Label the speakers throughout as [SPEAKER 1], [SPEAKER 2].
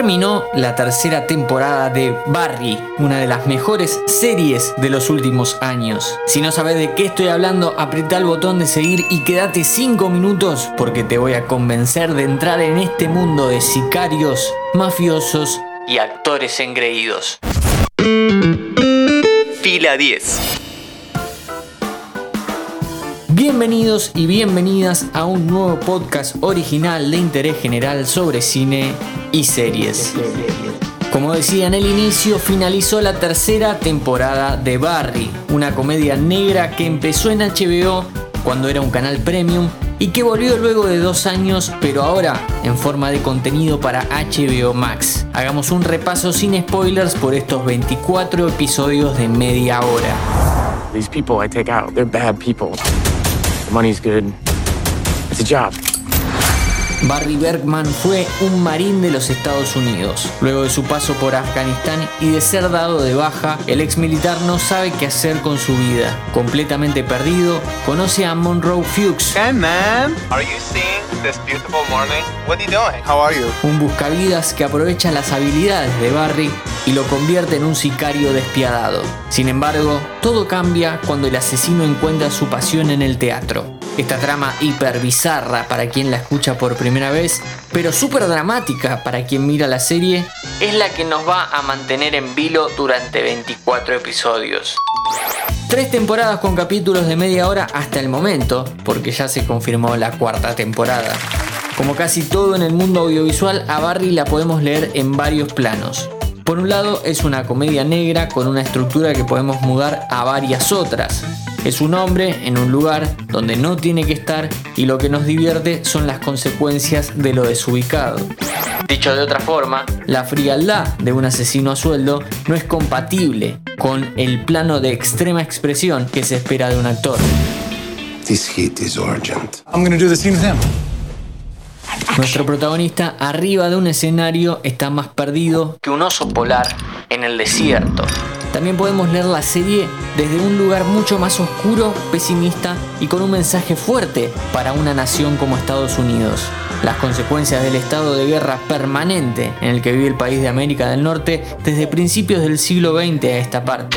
[SPEAKER 1] terminó la tercera temporada de Barry, una de las mejores series de los últimos años. Si no sabes de qué estoy hablando, aprieta el botón de seguir y quédate 5 minutos porque te voy a convencer de entrar en este mundo de sicarios, mafiosos y actores engreídos.
[SPEAKER 2] Fila 10.
[SPEAKER 1] Bienvenidos y bienvenidas a un nuevo podcast original de interés general sobre cine y series. Como decía en el inicio, finalizó la tercera temporada de Barry, una comedia negra que empezó en HBO cuando era un canal premium y que volvió luego de dos años, pero ahora en forma de contenido para HBO Max. Hagamos un repaso sin spoilers por estos 24 episodios de media hora.
[SPEAKER 3] The money's good. It's a job.
[SPEAKER 1] Barry Bergman fue un marín de los Estados Unidos. Luego de su paso por Afganistán y de ser dado de baja, el ex militar no sabe qué hacer con su vida. Completamente perdido, conoce a Monroe Fuchs.
[SPEAKER 4] Hey man, are you seeing this beautiful morning? What are you doing? How are you?
[SPEAKER 1] Un buscavidas que aprovecha las habilidades de Barry y lo convierte en un sicario despiadado. Sin embargo, todo cambia cuando el asesino encuentra su pasión en el teatro. Esta trama hiper bizarra para quien la escucha por primera vez, pero súper dramática para quien mira la serie, es la que nos va a mantener en vilo durante 24 episodios. Tres temporadas con capítulos de media hora hasta el momento, porque ya se confirmó la cuarta temporada. Como casi todo en el mundo audiovisual, a Barry la podemos leer en varios planos. Por un lado, es una comedia negra con una estructura que podemos mudar a varias otras. Es un hombre en un lugar donde no tiene que estar y lo que nos divierte son las consecuencias de lo desubicado. Dicho de otra forma, la frialdad de un asesino a sueldo no es compatible con el plano de extrema expresión que se espera de un actor.
[SPEAKER 5] This heat is urgent.
[SPEAKER 6] I'm gonna do the him.
[SPEAKER 1] Nuestro protagonista arriba de un escenario está más perdido que un oso polar en el desierto. También podemos leer la serie desde un lugar mucho más oscuro, pesimista y con un mensaje fuerte para una nación como Estados Unidos. Las consecuencias del estado de guerra permanente en el que vive el país de América del Norte desde principios del siglo XX a esta parte.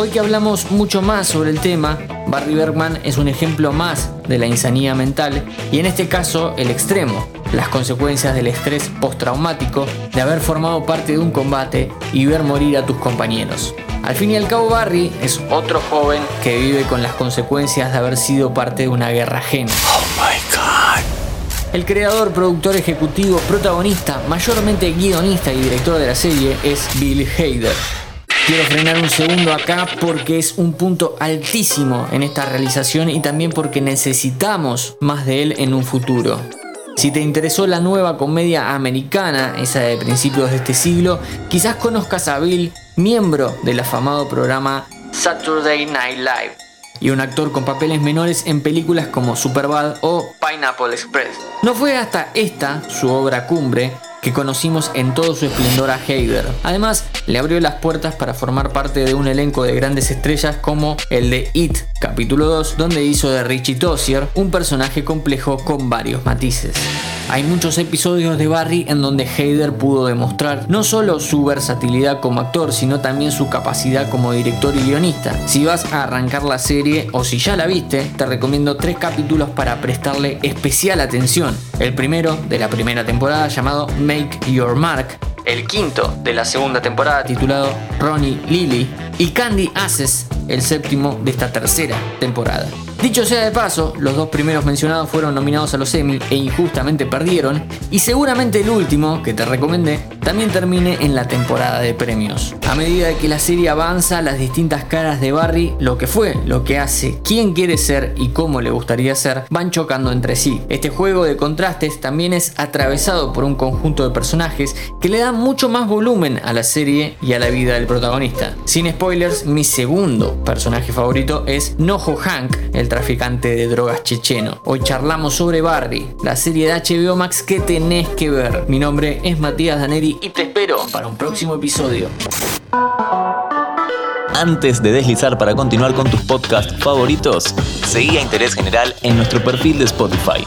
[SPEAKER 1] Hoy que hablamos mucho más sobre el tema, Barry Bergman es un ejemplo más de la insanía mental y en este caso el extremo, las consecuencias del estrés postraumático de haber formado parte de un combate y ver morir a tus compañeros. Al fin y al cabo Barry es otro joven que vive con las consecuencias de haber sido parte de una guerra ajena. El creador, productor ejecutivo, protagonista, mayormente guionista y director de la serie es Bill Hader. Quiero frenar un segundo acá porque es un punto altísimo en esta realización y también porque necesitamos más de él en un futuro. Si te interesó la nueva comedia americana, esa de principios de este siglo, quizás conozcas a Bill, miembro del afamado programa Saturday Night Live, y un actor con papeles menores en películas como Superbad o Pineapple Express. No fue hasta esta, su obra cumbre, que conocimos en todo su esplendor a Hader. Además, le abrió las puertas para formar parte de un elenco de grandes estrellas como el de It, capítulo 2, donde hizo de Richie Tozier un personaje complejo con varios matices. Hay muchos episodios de Barry en donde Hader pudo demostrar no solo su versatilidad como actor, sino también su capacidad como director y guionista. Si vas a arrancar la serie o si ya la viste, te recomiendo tres capítulos para prestarle especial atención. El primero de la primera temporada llamado Make Your Mark, el quinto de la segunda temporada titulado Ronnie Lily y Candy Asses, el séptimo de esta tercera temporada. Dicho sea de paso, los dos primeros mencionados fueron nominados a los Emmy e injustamente perdieron, y seguramente el último, que te recomendé, también termine en la temporada de premios. A medida que la serie avanza, las distintas caras de Barry, lo que fue, lo que hace, quién quiere ser y cómo le gustaría ser, van chocando entre sí. Este juego de contrastes también es atravesado por un conjunto de personajes que le dan mucho más volumen a la serie y a la vida del protagonista. Sin spoilers, mi segundo personaje favorito es Noho Hank, el traficante de drogas checheno. Hoy charlamos sobre Barry, la serie de HBO Max que tenés que ver. Mi nombre es Matías Daneri y te espero para un próximo episodio.
[SPEAKER 2] Antes de deslizar para continuar con tus podcasts favoritos, seguí a Interés General en nuestro perfil de Spotify.